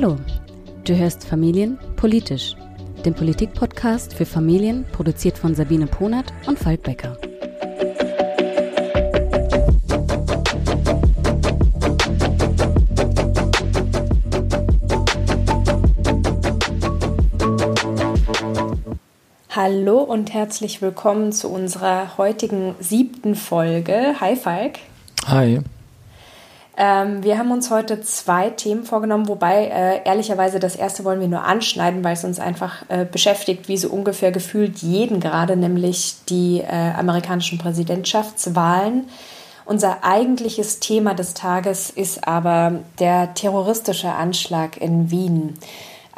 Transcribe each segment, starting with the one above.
Hallo, du hörst Familien politisch, den Politikpodcast für Familien, produziert von Sabine Ponert und Falk Becker. Hallo und herzlich willkommen zu unserer heutigen siebten Folge. Hi Falk. Hi. Ähm, wir haben uns heute zwei Themen vorgenommen, wobei äh, ehrlicherweise das erste wollen wir nur anschneiden, weil es uns einfach äh, beschäftigt, wie so ungefähr gefühlt jeden gerade, nämlich die äh, amerikanischen Präsidentschaftswahlen. Unser eigentliches Thema des Tages ist aber der terroristische Anschlag in Wien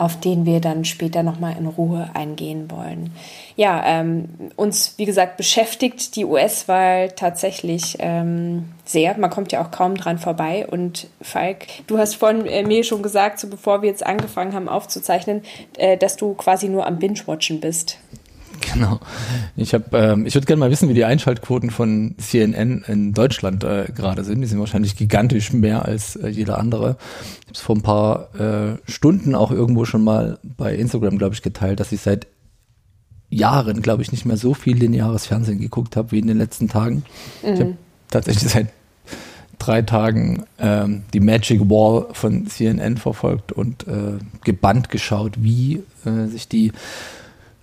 auf den wir dann später nochmal in Ruhe eingehen wollen. Ja, ähm, uns, wie gesagt, beschäftigt die US-Wahl tatsächlich ähm, sehr. Man kommt ja auch kaum dran vorbei. Und Falk, du hast vorhin äh, mir schon gesagt, so bevor wir jetzt angefangen haben aufzuzeichnen, äh, dass du quasi nur am Binge-Watchen bist. Genau. Ich habe, ähm, ich würde gerne mal wissen, wie die Einschaltquoten von CNN in Deutschland äh, gerade sind. Die sind wahrscheinlich gigantisch mehr als äh, jeder andere. Ich habe es vor ein paar äh, Stunden auch irgendwo schon mal bei Instagram, glaube ich, geteilt, dass ich seit Jahren, glaube ich, nicht mehr so viel lineares Fernsehen geguckt habe wie in den letzten Tagen. Mhm. Ich habe tatsächlich seit drei Tagen ähm, die Magic Wall von CNN verfolgt und äh, gebannt geschaut, wie äh, sich die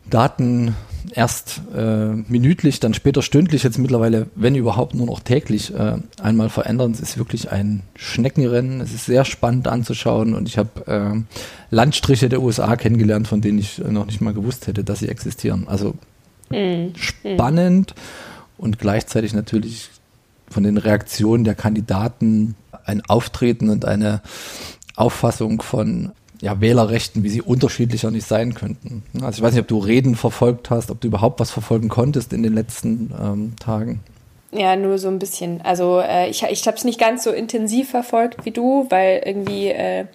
Daten erst äh, minütlich, dann später stündlich, jetzt mittlerweile, wenn überhaupt nur noch täglich äh, einmal verändern. Es ist wirklich ein Schneckenrennen. Es ist sehr spannend anzuschauen und ich habe äh, Landstriche der USA kennengelernt, von denen ich noch nicht mal gewusst hätte, dass sie existieren. Also mhm. spannend und gleichzeitig natürlich von den Reaktionen der Kandidaten ein Auftreten und eine Auffassung von ja, Wählerrechten, wie sie unterschiedlicher nicht sein könnten. Also ich weiß nicht, ob du Reden verfolgt hast, ob du überhaupt was verfolgen konntest in den letzten ähm, Tagen. Ja, nur so ein bisschen. Also äh, ich, ich habe es nicht ganz so intensiv verfolgt wie du, weil irgendwie äh,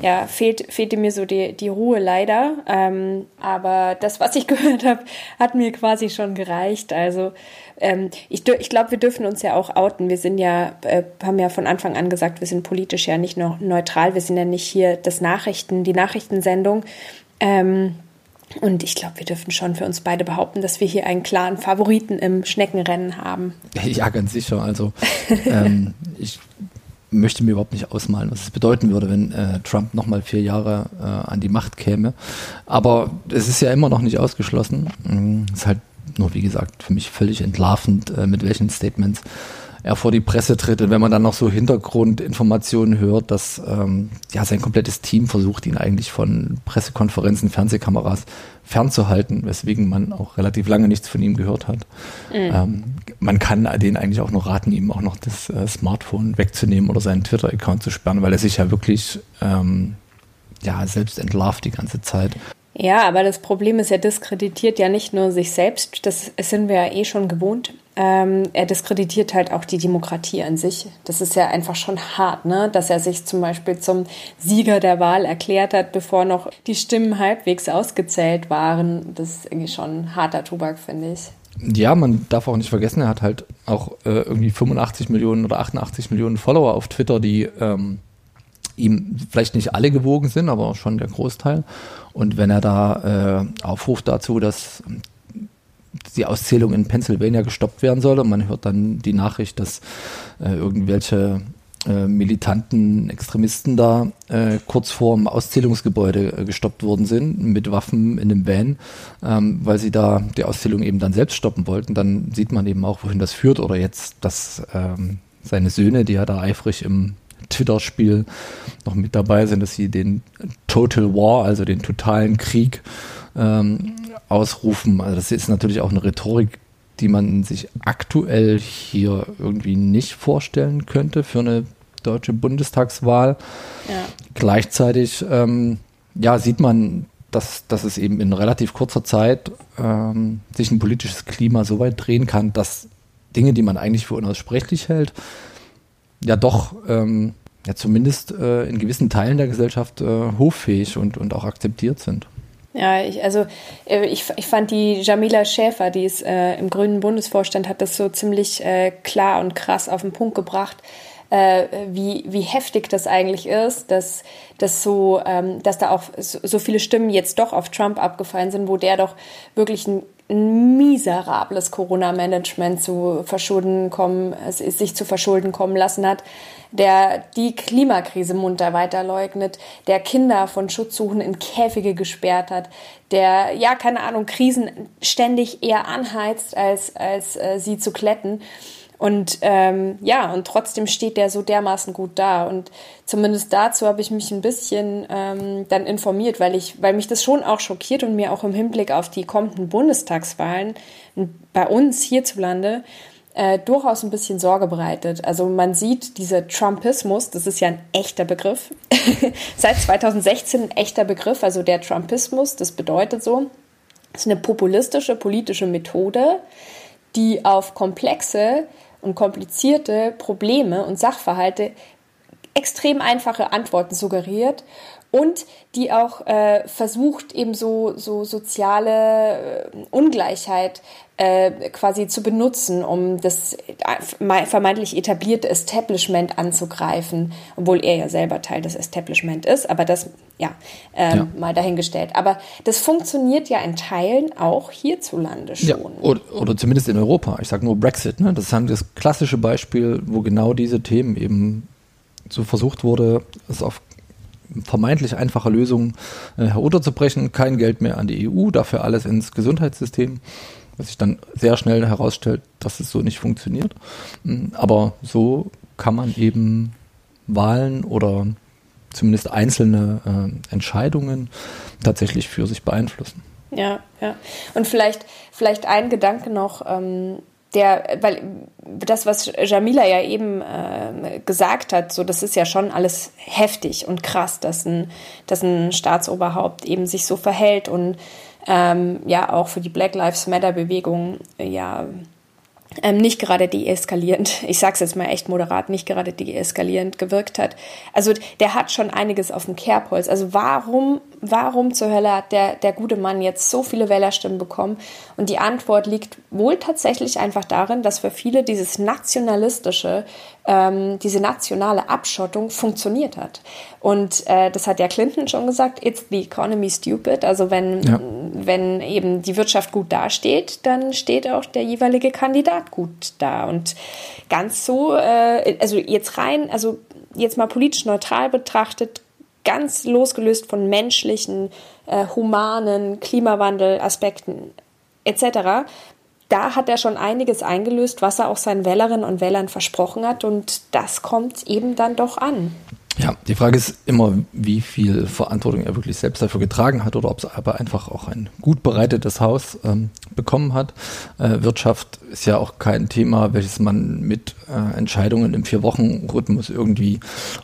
ja, fehlt, fehlte mir so die, die Ruhe leider. Ähm, aber das, was ich gehört habe, hat mir quasi schon gereicht. Also ähm, ich, ich glaube, wir dürfen uns ja auch outen. Wir sind ja, äh, haben ja von Anfang an gesagt, wir sind politisch ja nicht nur neutral. Wir sind ja nicht hier das Nachrichten, die Nachrichtensendung. Ähm, und ich glaube, wir dürfen schon für uns beide behaupten, dass wir hier einen klaren Favoriten im Schneckenrennen haben. Ja, ganz sicher. Also ähm, ich möchte mir überhaupt nicht ausmalen, was es bedeuten würde, wenn äh, Trump nochmal vier Jahre äh, an die Macht käme. Aber es ist ja immer noch nicht ausgeschlossen. Mhm. Es ist halt nur, wie gesagt, für mich völlig entlarvend, äh, mit welchen Statements er vor die Presse tritt. Und wenn man dann noch so Hintergrundinformationen hört, dass ähm, ja sein komplettes Team versucht, ihn eigentlich von Pressekonferenzen, Fernsehkameras fernzuhalten, weswegen man auch relativ lange nichts von ihm gehört hat. Mhm. Ähm, man kann denen eigentlich auch noch raten, ihm auch noch das äh, Smartphone wegzunehmen oder seinen Twitter-Account zu sperren, weil er sich ja wirklich ähm, ja, selbst entlarvt die ganze Zeit. Ja, aber das Problem ist, er diskreditiert ja nicht nur sich selbst, das sind wir ja eh schon gewohnt. Ähm, er diskreditiert halt auch die Demokratie an sich. Das ist ja einfach schon hart, ne? Dass er sich zum Beispiel zum Sieger der Wahl erklärt hat, bevor noch die Stimmen halbwegs ausgezählt waren. Das ist irgendwie schon harter Tobak, finde ich. Ja, man darf auch nicht vergessen, er hat halt auch äh, irgendwie 85 Millionen oder 88 Millionen Follower auf Twitter, die ähm, ihm vielleicht nicht alle gewogen sind, aber schon der Großteil. Und wenn er da äh, aufruft dazu, dass die Auszählung in Pennsylvania gestoppt werden soll und man hört dann die Nachricht, dass äh, irgendwelche äh, militanten Extremisten da äh, kurz vor dem Auszählungsgebäude äh, gestoppt worden sind mit Waffen in einem Van, ähm, weil sie da die Auszählung eben dann selbst stoppen wollten, dann sieht man eben auch, wohin das führt. Oder jetzt, dass ähm, seine Söhne, die ja da eifrig im Twitter-Spiel noch mit dabei sind, dass sie den Total War, also den totalen Krieg, ähm, ausrufen. Also das ist natürlich auch eine Rhetorik, die man sich aktuell hier irgendwie nicht vorstellen könnte für eine deutsche Bundestagswahl. Ja. Gleichzeitig ähm, ja, sieht man, dass, dass es eben in relativ kurzer Zeit ähm, sich ein politisches Klima so weit drehen kann, dass Dinge, die man eigentlich für unaussprechlich hält, ja doch ähm, ja zumindest äh, in gewissen Teilen der Gesellschaft äh, hoffähig und, und auch akzeptiert sind. Ja, ich, also äh, ich, ich fand die Jamila Schäfer, die ist äh, im Grünen Bundesvorstand, hat das so ziemlich äh, klar und krass auf den Punkt gebracht. äh, wie, wie heftig das eigentlich ist, dass, dass, so, ähm, dass da auch so, so viele Stimmen jetzt doch auf Trump abgefallen sind, wo der doch wirklich ein ein miserables Corona-Management zu verschulden kommen, sich zu verschulden kommen lassen hat, der die Klimakrise munter weiterleugnet, der Kinder von Schutzsuchen in Käfige gesperrt hat, der, ja, keine Ahnung, Krisen ständig eher anheizt, als, als äh, sie zu kletten. Und ähm, ja, und trotzdem steht der so dermaßen gut da. Und zumindest dazu habe ich mich ein bisschen ähm, dann informiert, weil ich, weil mich das schon auch schockiert und mir auch im Hinblick auf die kommenden Bundestagswahlen bei uns hierzulande äh, durchaus ein bisschen Sorge bereitet. Also man sieht, dieser Trumpismus, das ist ja ein echter Begriff, seit 2016 ein echter Begriff, also der Trumpismus, das bedeutet so, ist eine populistische politische Methode, die auf komplexe und komplizierte Probleme und Sachverhalte extrem einfache Antworten suggeriert und die auch äh, versucht, eben so, so soziale äh, Ungleichheit äh, quasi zu benutzen, um das äh, vermeintlich etablierte Establishment anzugreifen, obwohl er ja selber Teil des Establishment ist, aber das, ja, ähm, ja. mal dahingestellt. Aber das funktioniert ja in Teilen auch hierzulande schon. Ja, oder, oder zumindest in Europa. Ich sage nur Brexit, ne? das ist das klassische Beispiel, wo genau diese Themen eben so versucht wurde, es auf vermeintlich einfache Lösungen äh, herunterzubrechen. Kein Geld mehr an die EU, dafür alles ins Gesundheitssystem was sich dann sehr schnell herausstellt, dass es so nicht funktioniert. Mm, aber so kann man eben Wahlen oder zumindest einzelne äh, Entscheidungen tatsächlich für sich beeinflussen. Ja, ja. Und vielleicht, vielleicht ein Gedanke noch, ähm, der, weil das, was Jamila ja eben äh, gesagt hat, so das ist ja schon alles heftig und krass, dass ein, dass ein Staatsoberhaupt eben sich so verhält und ähm, ja auch für die Black Lives Matter Bewegung ja ähm, nicht gerade deeskalierend, ich sag's jetzt mal echt moderat, nicht gerade deeskalierend gewirkt hat. Also der hat schon einiges auf dem Kerbholz. Also warum, warum zur Hölle hat der, der gute Mann jetzt so viele Wählerstimmen bekommen? Und die Antwort liegt wohl tatsächlich einfach darin, dass für viele dieses nationalistische, ähm, diese nationale Abschottung funktioniert hat. Und äh, das hat ja Clinton schon gesagt, it's the economy stupid. Also wenn, ja. wenn eben die Wirtschaft gut dasteht, dann steht auch der jeweilige Kandidat gut da. Und ganz so, äh, also jetzt rein, also jetzt mal politisch neutral betrachtet, ganz losgelöst von menschlichen, äh, humanen Klimawandelaspekten etc., da hat er schon einiges eingelöst, was er auch seinen Wählerinnen und Wählern versprochen hat. Und das kommt eben dann doch an. Ja, die Frage ist immer, wie viel Verantwortung er wirklich selbst dafür getragen hat oder ob es aber einfach auch ein gut bereitetes Haus ähm, bekommen hat. Äh, Wirtschaft ist ja auch kein Thema, welches man mit äh, Entscheidungen im Vier-Wochen-Rhythmus irgendwie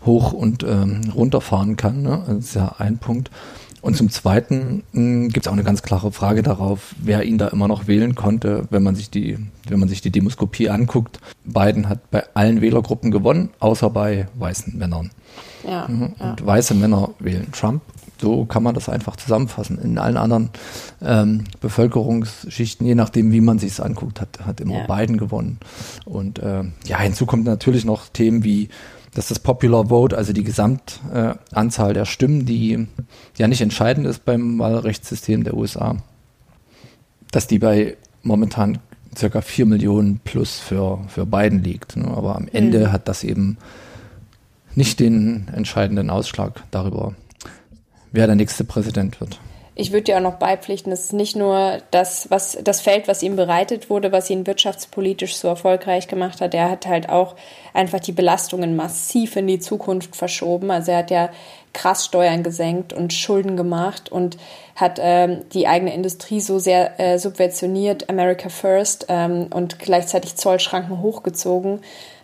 hoch und ähm, runterfahren kann. Ne? Das ist ja ein Punkt. Und zum Zweiten hm, gibt es auch eine ganz klare Frage darauf, wer ihn da immer noch wählen konnte, wenn man sich die, wenn man sich die Demoskopie anguckt. Biden hat bei allen Wählergruppen gewonnen, außer bei weißen Männern. Ja, mhm. Und ja. weiße Männer wählen Trump. So kann man das einfach zusammenfassen. In allen anderen ähm, Bevölkerungsschichten, je nachdem, wie man sich es anguckt, hat, hat immer ja. Biden gewonnen. Und äh, ja, hinzu kommt natürlich noch Themen wie dass das Popular Vote, also die Gesamtanzahl äh, der Stimmen, die ja nicht entscheidend ist beim Wahlrechtssystem der USA, dass die bei momentan circa vier Millionen plus für, für Biden liegt. Ne? Aber am Ende mhm. hat das eben nicht den entscheidenden Ausschlag darüber, wer der nächste Präsident wird ich würde dir auch noch beipflichten, es ist nicht nur das, was, das Feld, was ihm bereitet wurde, was ihn wirtschaftspolitisch so erfolgreich gemacht hat. Er hat halt auch einfach die Belastungen massiv in die Zukunft verschoben. Also er hat ja krass Steuern gesenkt und Schulden gemacht und hat ähm, die eigene Industrie so sehr äh, subventioniert, America First, ähm, und gleichzeitig Zollschranken hochgezogen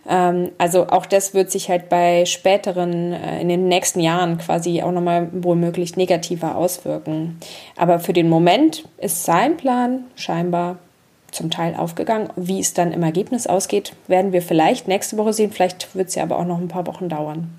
ähm, also auch das wird sich halt bei späteren, äh, in den nächsten Jahren quasi auch nochmal womöglich negativer auswirken. Aber für den Moment ist sein Plan scheinbar zum Teil aufgegangen. Wie es dann im Ergebnis ausgeht, werden wir vielleicht nächste Woche sehen. Vielleicht wird es ja aber auch noch ein paar Wochen dauern.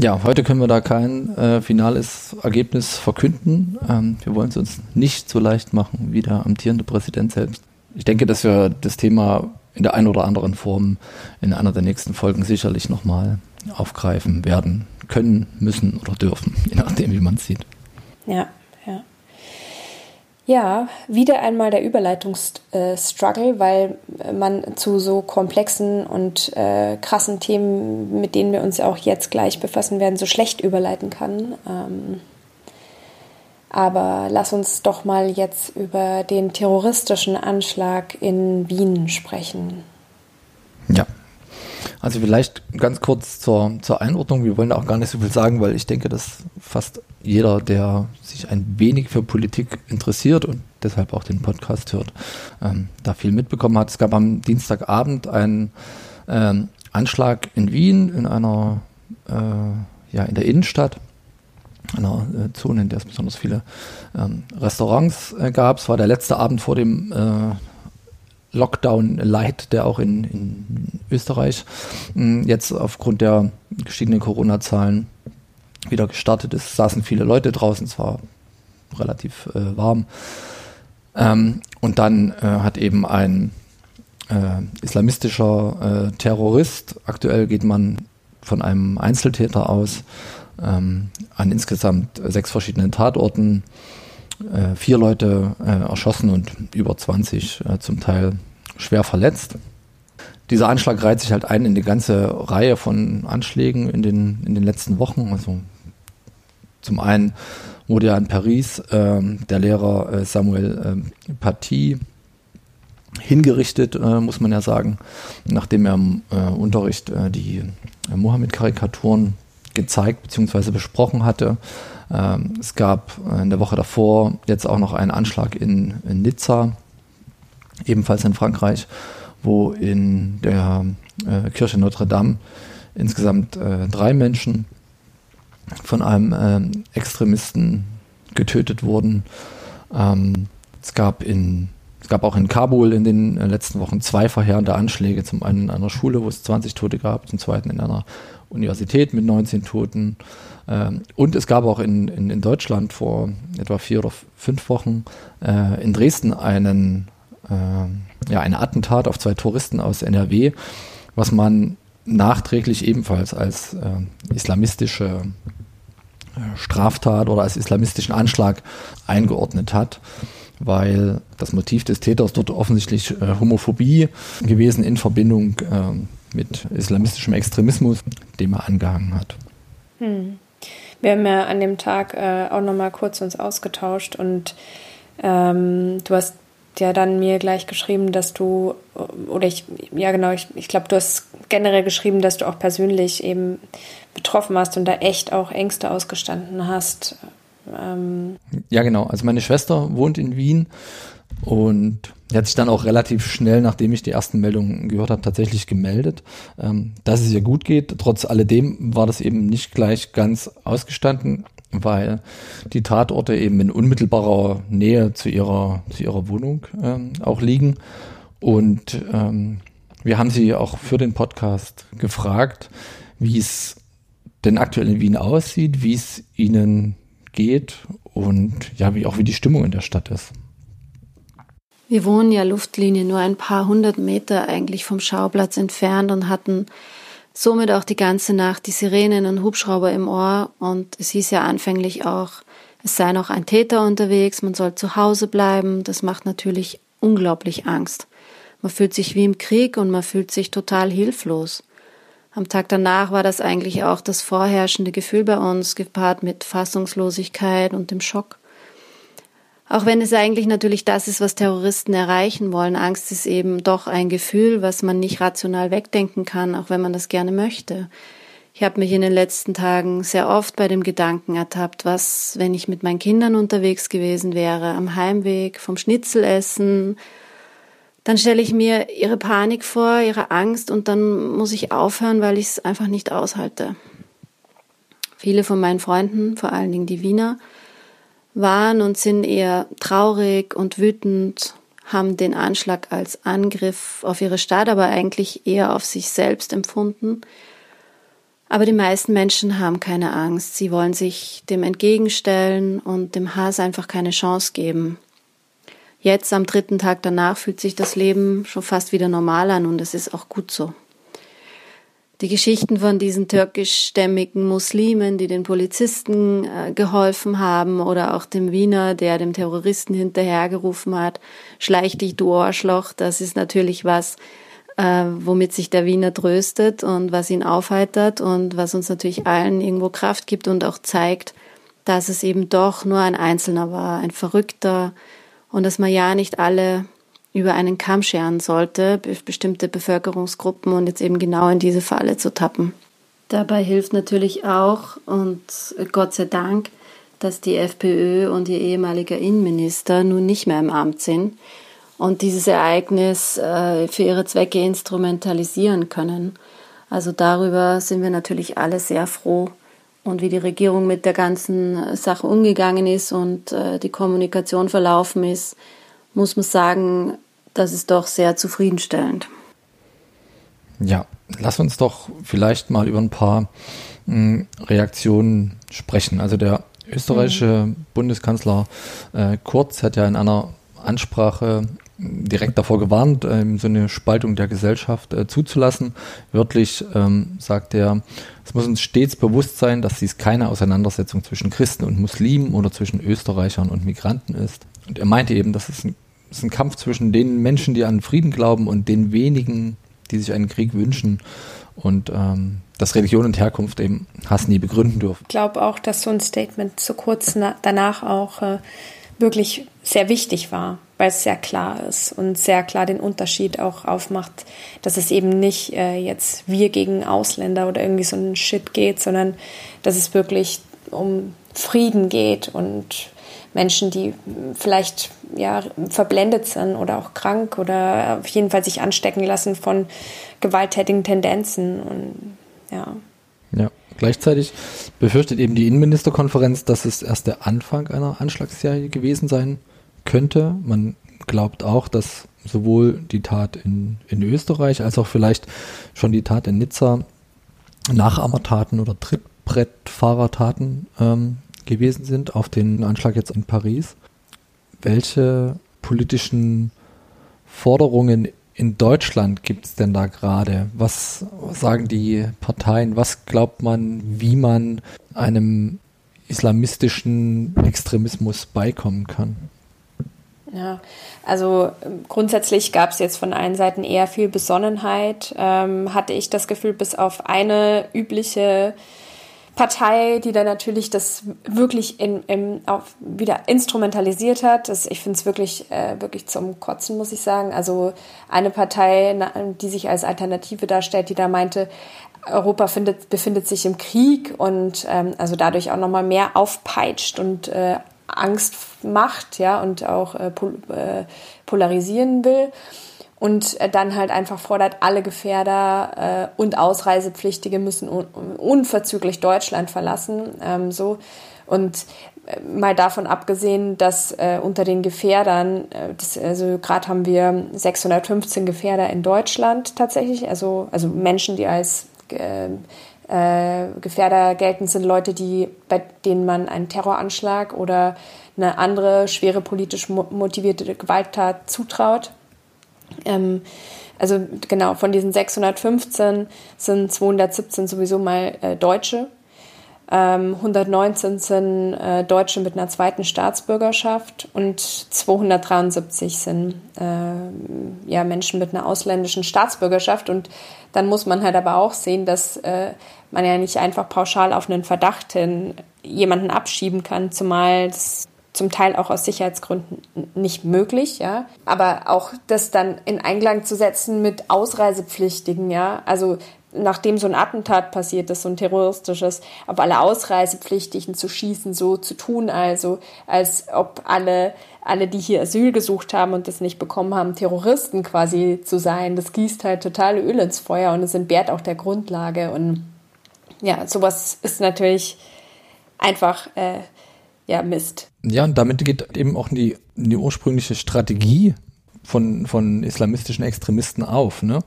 Ja, heute können wir da kein äh, finales Ergebnis verkünden. Ähm, wir wollen es uns nicht so leicht machen wie der amtierende Präsident selbst. Ich denke, dass wir das Thema in der einen oder anderen Form in einer der nächsten Folgen sicherlich nochmal aufgreifen werden können, müssen oder dürfen, je nachdem, wie man es sieht. Ja, ja. Wieder einmal der Überleitungsstruggle, weil man zu so komplexen und äh, krassen Themen, mit denen wir uns auch jetzt gleich befassen werden, so schlecht überleiten kann. Ähm, aber lass uns doch mal jetzt über den terroristischen Anschlag in Wien sprechen. Ja. Also vielleicht ganz kurz zur, zur Einordnung. Wir wollen da auch gar nicht so viel sagen, weil ich denke, dass fast jeder, der sich ein wenig für Politik interessiert und deshalb auch den Podcast hört, ähm, da viel mitbekommen hat. Es gab am Dienstagabend einen ähm, Anschlag in Wien in einer, äh, ja, in der Innenstadt einer äh, Zone, in der es besonders viele ähm, Restaurants äh, gab. Es war der letzte Abend vor dem äh, Lockdown Light, der auch in, in Österreich hm, jetzt aufgrund der gestiegenen Corona-Zahlen wieder gestartet ist. Saßen viele Leute draußen, es war relativ äh, warm. Ähm, und dann äh, hat eben ein äh, islamistischer Terrorist, aktuell geht man von einem Einzeltäter aus, ähm, an insgesamt sechs verschiedenen Tatorten äh, vier Leute äh, erschossen und über 20 äh, zum Teil schwer verletzt. Dieser Anschlag reiht sich halt ein in die ganze Reihe von Anschlägen in den, in den letzten Wochen. Also zum einen wurde ja in Paris ähm, der Lehrer äh, Samuel äh, Paty hingerichtet, äh, muss man ja sagen, nachdem er im äh, Unterricht die Mohammed-Karikaturen gezeigt bzw. besprochen hatte. Ähm, es gab in der Woche davor jetzt auch noch einen Anschlag in, in Nizza, ebenfalls in Frankreich, wo in der äh, Kirche Notre Dame insgesamt äh, drei Menschen von einem äh, Extremisten getötet wurden. Ähm, es gab in es gab auch in Kabul in den äh, letzten Wochen zwei verheerende Anschläge. Zum einen in einer Schule, wo es 20 Tote gab, zum zweiten in einer Universität mit 19 Toten. Ähm, und es gab auch in, in, in, Deutschland vor etwa vier oder fünf Wochen äh, in Dresden einen, äh, ja, ein Attentat auf zwei Touristen aus NRW, was man nachträglich ebenfalls als äh, islamistische äh, Straftat oder als islamistischen Anschlag eingeordnet hat, weil das Motiv des Täters dort offensichtlich äh, Homophobie gewesen in Verbindung äh, mit islamistischem Extremismus, dem er angehangen hat. Hm. Wir haben ja an dem Tag äh, auch nochmal kurz uns ausgetauscht und ähm, du hast ja dann mir gleich geschrieben, dass du, oder ich, ja genau, ich, ich glaube, du hast generell geschrieben, dass du auch persönlich eben betroffen hast und da echt auch Ängste ausgestanden hast. Ähm ja, genau. Also meine Schwester wohnt in Wien und hat sich dann auch relativ schnell, nachdem ich die ersten Meldungen gehört habe, tatsächlich gemeldet, ähm, dass es ihr gut geht. Trotz alledem war das eben nicht gleich ganz ausgestanden, weil die Tatorte eben in unmittelbarer Nähe zu ihrer, zu ihrer Wohnung ähm, auch liegen. Und ähm, wir haben sie auch für den Podcast gefragt, wie es denn aktuell in Wien aussieht, wie es ihnen geht und ja, wie auch wie die Stimmung in der Stadt ist. Wir wohnen ja Luftlinie nur ein paar hundert Meter eigentlich vom Schauplatz entfernt und hatten somit auch die ganze Nacht die Sirenen und Hubschrauber im Ohr und es hieß ja anfänglich auch, es sei noch ein Täter unterwegs, man soll zu Hause bleiben. Das macht natürlich unglaublich Angst. Man fühlt sich wie im Krieg und man fühlt sich total hilflos. Am Tag danach war das eigentlich auch das vorherrschende Gefühl bei uns, gepaart mit Fassungslosigkeit und dem Schock. Auch wenn es eigentlich natürlich das ist, was Terroristen erreichen wollen. Angst ist eben doch ein Gefühl, was man nicht rational wegdenken kann, auch wenn man das gerne möchte. Ich habe mich in den letzten Tagen sehr oft bei dem Gedanken ertappt, was, wenn ich mit meinen Kindern unterwegs gewesen wäre, am Heimweg vom Schnitzelessen, dann stelle ich mir ihre Panik vor, ihre Angst und dann muss ich aufhören, weil ich es einfach nicht aushalte. Viele von meinen Freunden, vor allen Dingen die Wiener, waren und sind eher traurig und wütend, haben den Anschlag als Angriff auf ihre Stadt, aber eigentlich eher auf sich selbst empfunden. Aber die meisten Menschen haben keine Angst. Sie wollen sich dem entgegenstellen und dem Hass einfach keine Chance geben. Jetzt am dritten Tag danach fühlt sich das Leben schon fast wieder normal an und es ist auch gut so. Die Geschichten von diesen türkischstämmigen Muslimen, die den Polizisten äh, geholfen haben oder auch dem Wiener, der dem Terroristen hinterhergerufen hat, schleich dich du Ohrschloch, das ist natürlich was, äh, womit sich der Wiener tröstet und was ihn aufheitert und was uns natürlich allen irgendwo Kraft gibt und auch zeigt, dass es eben doch nur ein Einzelner war, ein Verrückter und dass man ja nicht alle über einen Kamm scheren sollte, bestimmte Bevölkerungsgruppen und jetzt eben genau in diese Falle zu tappen. Dabei hilft natürlich auch, und Gott sei Dank, dass die FPÖ und ihr ehemaliger Innenminister nun nicht mehr im Amt sind und dieses Ereignis äh, für ihre Zwecke instrumentalisieren können. Also darüber sind wir natürlich alle sehr froh und wie die Regierung mit der ganzen Sache umgegangen ist und äh, die Kommunikation verlaufen ist, muss man sagen, das ist doch sehr zufriedenstellend. Ja, lass uns doch vielleicht mal über ein paar mh, hm, Reaktionen sprechen. Also der österreichische mhm. Bundeskanzler äh, Kurz hat ja in einer Ansprache direkt davor gewarnt, ähm, so eine Spaltung der Gesellschaft äh, zuzulassen. Wörtlich ähm, sagt er, es muss uns stets bewusst sein, dass dies keine Auseinandersetzung zwischen Christen und Muslimen oder zwischen Österreichern und Migranten ist. Und er meinte eben, dass es ein, ist ein Kampf zwischen den Menschen, die an Frieden glauben und den wenigen, die sich einen Krieg wünschen. Und ähm, dass Religion und Herkunft eben Hass nie begründen dürfen. Ich glaube auch, dass so ein Statement so kurz danach auch äh, wirklich sehr wichtig war, weil es sehr klar ist und sehr klar den Unterschied auch aufmacht, dass es eben nicht äh, jetzt wir gegen Ausländer oder irgendwie so ein Shit geht, sondern dass es wirklich um Frieden geht und Menschen, die vielleicht ja verblendet sind oder auch krank oder auf jeden Fall sich anstecken lassen von gewalttätigen Tendenzen und ja. Ja. Gleichzeitig befürchtet eben die Innenministerkonferenz, dass es erst der Anfang einer Anschlagsserie gewesen sein könnte. Man glaubt auch, dass sowohl die Tat in, in Österreich als auch vielleicht schon die Tat in Nizza Nachahmertaten oder Trittbrettfahrertaten ähm, gewesen sind auf den Anschlag jetzt in Paris. Welche politischen Forderungen in Deutschland gibt es denn da gerade? Was sagen die Parteien? Was glaubt man, wie man einem islamistischen Extremismus beikommen kann? Ja, also ähm, grundsätzlich gab es jetzt von allen Seiten eher viel Besonnenheit, ähm, hatte ich das Gefühl, bis auf eine übliche Partei, die da natürlich das wirklich in, in, auf, wieder instrumentalisiert hat. Das, ich finde es wirklich, äh, wirklich zum Kotzen, muss ich sagen. Also eine Partei, die sich als Alternative darstellt, die da meinte, Europa findet, befindet sich im Krieg und ähm, also dadurch auch nochmal mehr aufpeitscht und äh, Angst macht, ja, und auch äh, pol äh, polarisieren will und äh, dann halt einfach fordert, alle Gefährder äh, und Ausreisepflichtige müssen un unverzüglich Deutschland verlassen. Ähm, so. Und äh, mal davon abgesehen, dass unter den Gefährdern, äh, das, also gerade haben wir 615 Gefährder in Deutschland tatsächlich, also, also Menschen, die als äh, äh, Gefährder gelten, sind Leute, die, bei denen man einen Terroranschlag oder eine andere schwere politisch motivierte Gewalttat zutraut. Ähm, also genau, von diesen 615 sind 217 sowieso mal äh, Deutsche. Ähm, 119 sind äh, Deutsche mit einer zweiten Staatsbürgerschaft und 273 sind äh, ja, Menschen mit einer ausländischen Staatsbürgerschaft. Und dann muss man halt aber auch sehen, dass äh, man ja nicht einfach pauschal auf einen Verdacht hin jemanden abschieben kann, zumal das zum Teil auch aus Sicherheitsgründen nicht möglich, ja. Aber auch das dann in Einklang zu setzen mit Ausreisepflichtigen, ja. Also nachdem so ein Attentat passiert ist, so ein terroristisches, auf alle Ausreisepflichtigen zu schießen, so zu tun, also als ob alle, alle, die hier Asyl gesucht haben und das nicht bekommen haben, Terroristen quasi zu sein, das gießt halt total Öl ins Feuer und es entbehrt auch der Grundlage. Und ja, sowas ist natürlich einfach äh, ja Mist. Ja, und damit geht eben auch die, die ursprüngliche Strategie von, von islamistischen Extremisten auf, ne?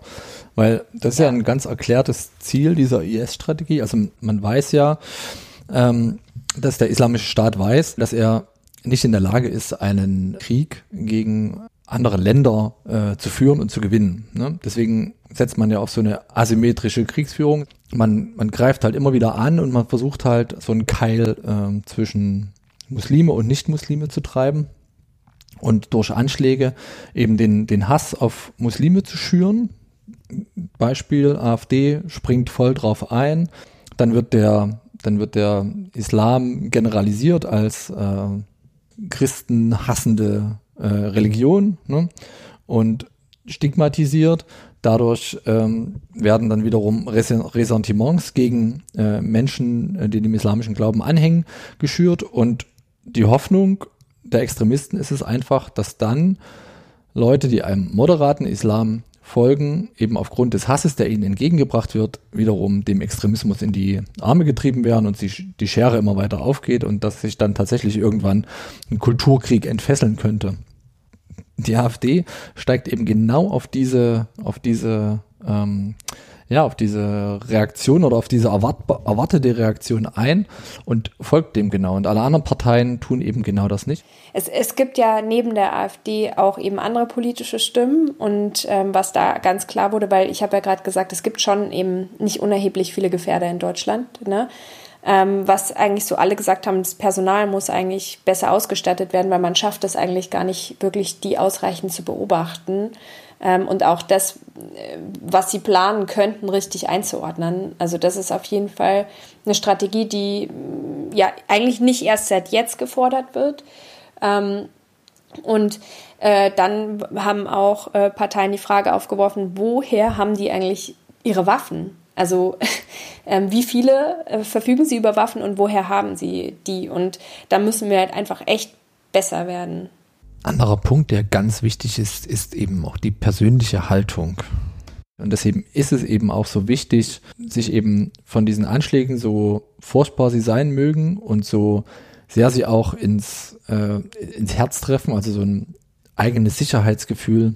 Weil das ist ja, ein ganz erklärtes Ziel dieser IS-Strategie. Also man weiß ja, ähm, dass der Islamische Staat weiß, dass er nicht in der Lage ist, einen Krieg gegen andere Länder äh, zu führen und zu gewinnen. Ne? Deswegen setzt man ja auf so eine asymmetrische Kriegsführung. Man, man greift halt immer wieder an und man versucht halt so einen Keil äh, zwischen Muslime und Nicht-Muslime zu treiben und durch Anschläge eben den, den Hass auf Muslime zu schüren. Beispiel AfD springt voll drauf ein, dann wird der, dann wird der Islam generalisiert als äh, christenhassende äh, Religion ne? und stigmatisiert. Dadurch ähm, werden dann wiederum Ressentiments gegen äh, Menschen, äh, die dem islamischen Glauben anhängen, geschürt. Und die Hoffnung der Extremisten ist es einfach, dass dann Leute, die einem moderaten Islam folgen, eben aufgrund des Hasses, der ihnen entgegengebracht wird, wiederum dem Extremismus in die Arme getrieben werden und sich die Schere immer weiter aufgeht und dass sich dann tatsächlich irgendwann ein Kulturkrieg entfesseln könnte. Die AfD steigt eben genau auf diese, auf diese ähm, ja, auf diese Reaktion oder auf diese erwart erwartete Reaktion ein und folgt dem genau. Und alle anderen Parteien tun eben genau das nicht. Es, es gibt ja neben der AfD auch eben andere politische Stimmen und ähm, was da ganz klar wurde, weil ich habe ja gerade gesagt, es gibt schon eben nicht unerheblich viele Gefährder in Deutschland. Ne? Ähm, was eigentlich so alle gesagt haben, das Personal muss eigentlich besser ausgestattet werden, weil man schafft es eigentlich gar nicht wirklich, die ausreichend zu beobachten ähm, und auch das, äh, was sie planen könnten, richtig einzuordnen. Also das ist auf jeden Fall eine Strategie, die mm, ja eigentlich nicht erst seit jetzt gefordert wird. Ähm, und äh, dann haben auch äh, Parteien die Frage aufgeworfen, woher haben die eigentlich ihre Waffen? Also ähm, wie viele äh, verfügen sie über Waffen und woher haben sie die? Und da müssen wir halt einfach echt besser werden anderer Punkt, der ganz wichtig ist, ist eben auch die persönliche Haltung. Und deswegen ist es eben auch so wichtig, sich eben von diesen Anschlägen, so furchtbar sie sein mögen und so sehr sie auch ins, äh, ins Herz treffen, also so ein eigenes Sicherheitsgefühl,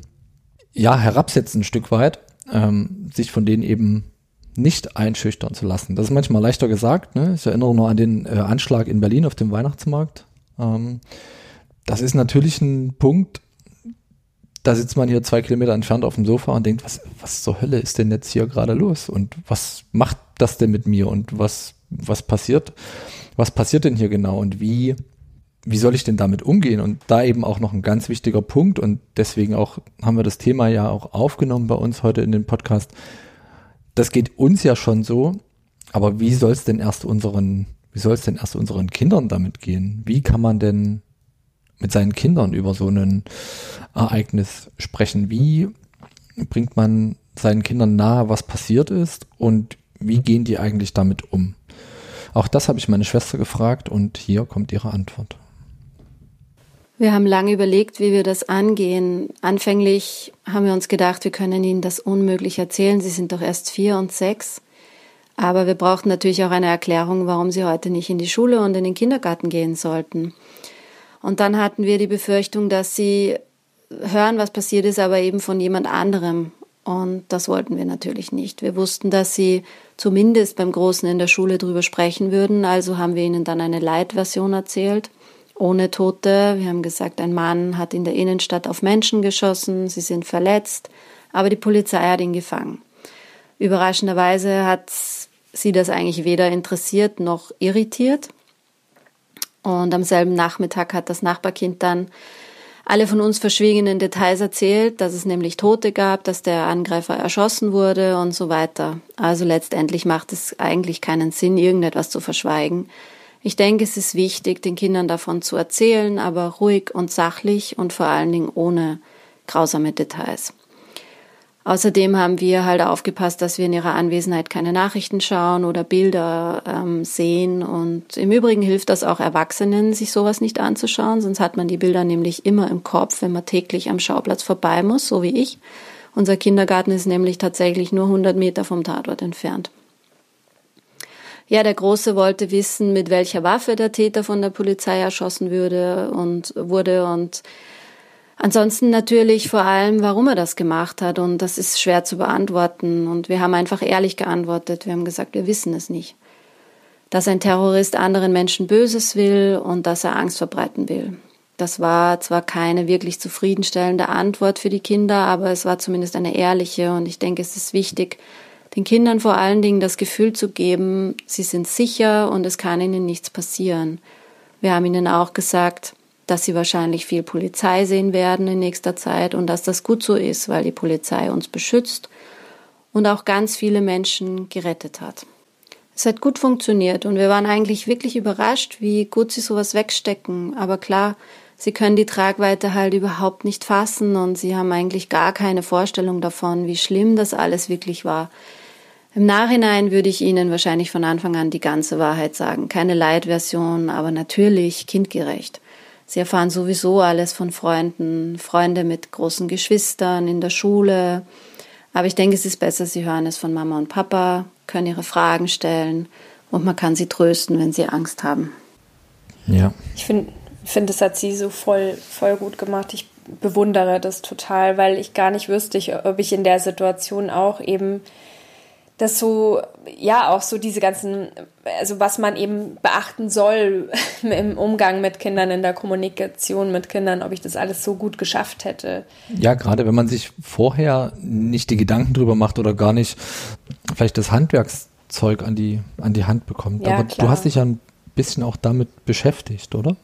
ja, herabsetzen ein Stück weit, ähm, sich von denen eben nicht einschüchtern zu lassen. Das ist manchmal leichter gesagt. Ne? Ich erinnere nur an den äh, Anschlag in Berlin auf dem Weihnachtsmarkt. Ähm, das ist natürlich ein Punkt, da sitzt man hier zwei Kilometer entfernt auf dem Sofa und denkt, was, was zur Hölle ist denn jetzt hier gerade los? Und was macht das denn mit mir? Und was, was passiert? Was passiert denn hier genau? Und wie, wie soll ich denn damit umgehen? Und da eben auch noch ein ganz wichtiger Punkt und deswegen auch haben wir das Thema ja auch aufgenommen bei uns heute in den Podcast. Das geht uns ja schon so, aber wie soll es denn erst unseren, wie soll es denn erst unseren Kindern damit gehen? Wie kann man denn mit seinen Kindern über so ein Ereignis sprechen. Wie bringt man seinen Kindern nahe, was passiert ist und wie gehen die eigentlich damit um? Auch das habe ich meine Schwester gefragt und hier kommt ihre Antwort. Wir haben lange überlegt, wie wir das angehen. Anfänglich haben wir uns gedacht, wir können ihnen das unmöglich erzählen. Sie sind doch erst vier und sechs. Aber wir brauchten natürlich auch eine Erklärung, warum sie heute nicht in die Schule und in den Kindergarten gehen sollten. Und dann hatten wir die Befürchtung, dass sie hören, was passiert ist, aber eben von jemand anderem. Und das wollten wir natürlich nicht. Wir wussten, dass sie zumindest beim Großen in der Schule drüber sprechen würden. Also haben wir ihnen dann eine Light-Version erzählt, ohne Tote. Wir haben gesagt, ein Mann hat in der Innenstadt auf Menschen geschossen, sie sind verletzt, aber die Polizei hat ihn gefangen. Überraschenderweise hat sie das eigentlich weder interessiert noch irritiert. Und am selben Nachmittag hat das Nachbarkind dann alle von uns verschwiegenen Details erzählt, dass es nämlich Tote gab, dass der Angreifer erschossen wurde und so weiter. Also letztendlich macht es eigentlich keinen Sinn, irgendetwas zu verschweigen. Ich denke, es ist wichtig, den Kindern davon zu erzählen, aber ruhig und sachlich und vor allen Dingen ohne grausame Details. Außerdem haben wir halt aufgepasst, dass wir in ihrer Anwesenheit keine Nachrichten schauen oder Bilder ähm, sehen. Und im Übrigen hilft das auch Erwachsenen, sich sowas nicht anzuschauen, sonst hat man die Bilder nämlich immer im Kopf, wenn man täglich am Schauplatz vorbei muss, so wie ich. Unser Kindergarten ist nämlich tatsächlich nur 100 Meter vom Tatort entfernt. Ja, der Große wollte wissen, mit welcher Waffe der Täter von der Polizei erschossen würde und wurde und Ansonsten natürlich vor allem, warum er das gemacht hat. Und das ist schwer zu beantworten. Und wir haben einfach ehrlich geantwortet. Wir haben gesagt, wir wissen es nicht. dass ein Terrorist anderen Menschen Böses will und dass er Angst verbreiten will. Das war zwar keine wirklich zufriedenstellende Antwort für die Kinder, aber es war zumindest eine ehrliche und ich denke, es ist wichtig, den Kindern vor allen Dingen das Gefühl zu geben, sie sind sicher und es kann ihnen nichts passieren. Wir haben ihnen auch gesagt, dass sie wahrscheinlich viel Polizei sehen werden in nächster Zeit und dass das gut so ist, weil die Polizei uns beschützt und auch ganz viele Menschen gerettet hat. Es hat gut funktioniert und wir waren eigentlich wirklich überrascht, wie gut sie sowas wegstecken. Aber klar, sie können die Tragweite halt überhaupt nicht fassen und sie haben eigentlich gar keine Vorstellung davon, wie schlimm das alles wirklich war. Im Nachhinein würde ich Ihnen wahrscheinlich von Anfang an die ganze Wahrheit sagen. Keine Light-Version, aber natürlich kindgerecht. Sie erfahren sowieso alles von Freunden, Freunde mit großen Geschwistern in der Schule. Aber ich denke, es ist besser, Sie hören es von Mama und Papa, können Ihre Fragen stellen und man kann Sie trösten, wenn Sie Angst haben. Ja. Ich finde, finde, das hat sie so voll, voll gut gemacht. Ich bewundere das total, weil ich gar nicht wüsste, ob ich in der Situation auch eben dass so, ja, auch so diese ganzen, also was man eben beachten soll im Umgang mit Kindern, in der Kommunikation mit Kindern, ob ich das alles so gut geschafft hätte. Ja, gerade wenn man sich vorher nicht die Gedanken drüber macht oder gar nicht vielleicht das Handwerkszeug an die, an die Hand bekommt. Ja, Aber klar. du hast dich ja ein bisschen auch damit beschäftigt, oder?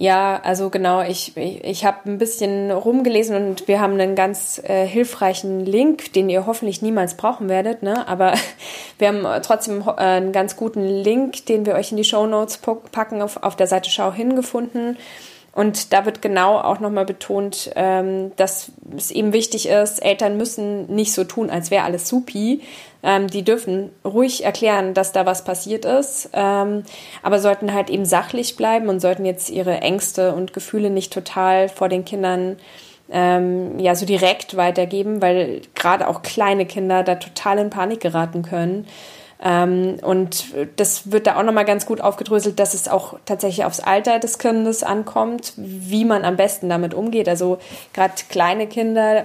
Ja, also genau, ich, ich, ich habe ein bisschen rumgelesen und wir haben einen ganz äh, hilfreichen Link, den ihr hoffentlich niemals brauchen werdet, ne? aber wir haben trotzdem äh, einen ganz guten Link, den wir euch in die Show Notes packen, auf, auf der Seite Schau hingefunden. Und da wird genau auch nochmal betont, ähm, dass es eben wichtig ist, Eltern müssen nicht so tun, als wäre alles supi, ähm, die dürfen ruhig erklären, dass da was passiert ist, ähm, aber sollten halt eben sachlich bleiben und sollten jetzt ihre Ängste und Gefühle nicht total vor den Kindern ja so direkt weitergeben, weil gerade auch kleine Kinder da total in Panik geraten können. Ähm, und das wird da auch nochmal ganz gut aufgedröselt, dass es auch tatsächlich aufs Alter des Kindes ankommt, wie man am besten damit umgeht. Also gerade kleine Kinder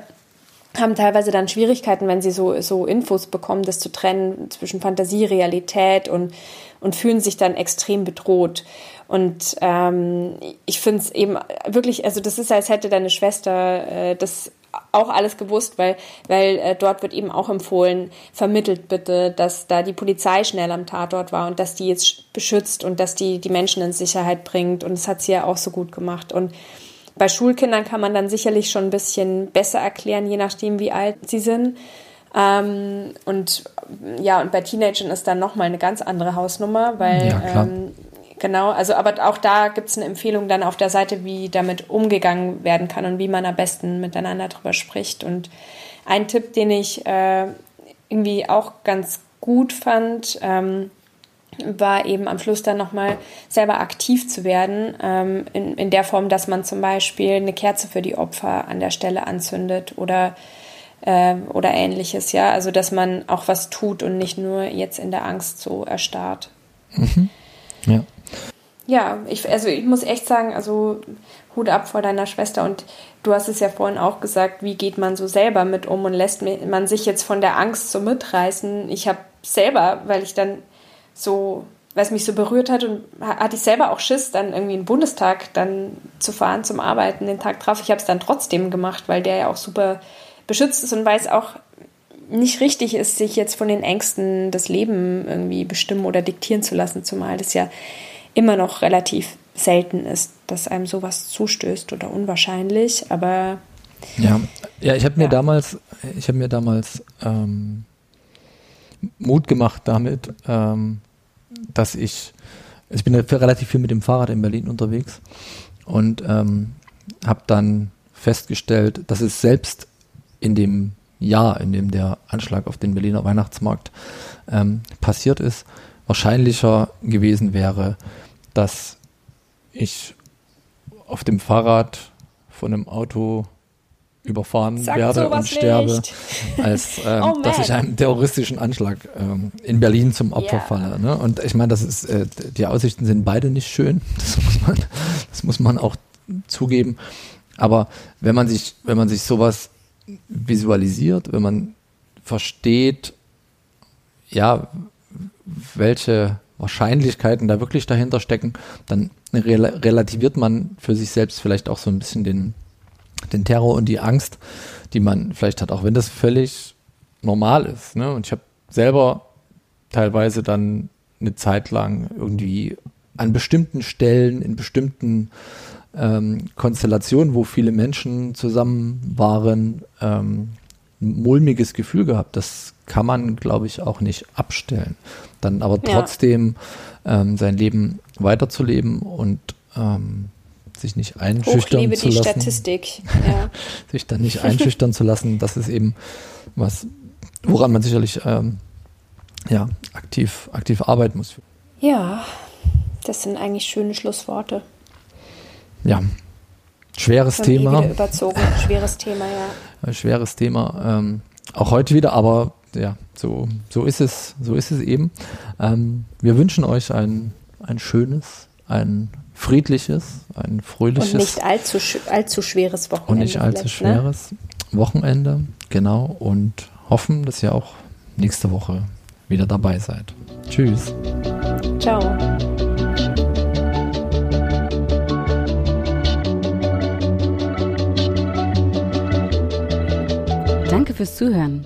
haben teilweise dann Schwierigkeiten, wenn sie so, so Infos bekommen, das zu trennen zwischen Fantasie, Realität und, und fühlen sich dann extrem bedroht. Und ähm, ich finde es eben wirklich, also das ist, als hätte deine Schwester äh, das auch alles gewusst, weil, weil äh, dort wird eben auch empfohlen, vermittelt bitte, dass da die Polizei schnell am Tatort war und dass die jetzt beschützt und dass die die Menschen in Sicherheit bringt. Und das hat sie ja auch so gut gemacht. Und bei Schulkindern kann man dann sicherlich schon ein bisschen besser erklären, je nachdem, wie alt sie sind. Ähm, und ja, und bei Teenagern ist dann nochmal eine ganz andere Hausnummer, weil ja, ähm, genau, also aber auch da gibt es eine Empfehlung dann auf der Seite, wie damit umgegangen werden kann und wie man am besten miteinander drüber spricht. Und ein Tipp, den ich äh, irgendwie auch ganz gut fand, ähm, war eben am Schluss dann nochmal selber aktiv zu werden, ähm, in, in der Form, dass man zum Beispiel eine Kerze für die Opfer an der Stelle anzündet oder, äh, oder ähnliches, ja. Also dass man auch was tut und nicht nur jetzt in der Angst so erstarrt. Mhm. Ja. Ja, ich, also ich muss echt sagen, also Hut ab vor deiner Schwester und du hast es ja vorhin auch gesagt, wie geht man so selber mit um und lässt man sich jetzt von der Angst so mitreißen. Ich habe selber, weil ich dann so, weil es mich so berührt hat und hatte ich selber auch Schiss, dann irgendwie in den Bundestag dann zu fahren zum Arbeiten den Tag drauf. Ich habe es dann trotzdem gemacht, weil der ja auch super beschützt ist und weil es auch nicht richtig ist, sich jetzt von den Ängsten des Lebens irgendwie bestimmen oder diktieren zu lassen, zumal das ja immer noch relativ selten ist, dass einem sowas zustößt oder unwahrscheinlich, aber ja, ja, ich habe mir ja. damals, ich habe mir damals ähm, Mut gemacht damit, ähm, dass ich, ich bin relativ viel mit dem Fahrrad in Berlin unterwegs und ähm, habe dann festgestellt, dass es selbst in dem Jahr, in dem der Anschlag auf den Berliner Weihnachtsmarkt ähm, passiert ist, wahrscheinlicher gewesen wäre, dass ich auf dem Fahrrad von einem Auto überfahren Sag werde und sterbe, nicht. als ähm, oh dass ich einem terroristischen Anschlag ähm, in Berlin zum Opfer yeah. falle. Ne? Und ich meine, das ist, äh, die Aussichten sind beide nicht schön. Das muss man, das muss man auch zugeben. Aber wenn man sich, wenn man sich sowas visualisiert, wenn man versteht, ja, welche Wahrscheinlichkeiten da wirklich dahinter stecken, dann rel relativiert man für sich selbst vielleicht auch so ein bisschen den, den Terror und die Angst, die man vielleicht hat, auch wenn das völlig normal ist. Ne? Und ich habe selber teilweise dann eine Zeit lang irgendwie an bestimmten Stellen, in bestimmten ähm, Konstellationen, wo viele Menschen zusammen waren, ähm, ein mulmiges Gefühl gehabt. Das kann man, glaube ich, auch nicht abstellen. Dann aber trotzdem ja. ähm, sein Leben weiterzuleben und ähm, sich nicht einschüchtern zu lassen. Statistik. Ja. sich dann nicht einschüchtern zu lassen, das ist eben was, woran man sicherlich ähm, ja, aktiv, aktiv arbeiten muss. Ja, das sind eigentlich schöne Schlussworte. Ja, schweres Thema. Überzogen. Schweres Thema, ja. Schweres Thema. Ähm, auch heute wieder, aber ja, so, so ist es, so ist es eben. Ähm, wir wünschen euch ein, ein schönes, ein friedliches, ein fröhliches. Und nicht allzu, allzu schweres Wochenende. Und nicht allzu ne? schweres ne? Wochenende, genau. Und hoffen, dass ihr auch nächste Woche wieder dabei seid. Tschüss. Ciao. Danke fürs Zuhören.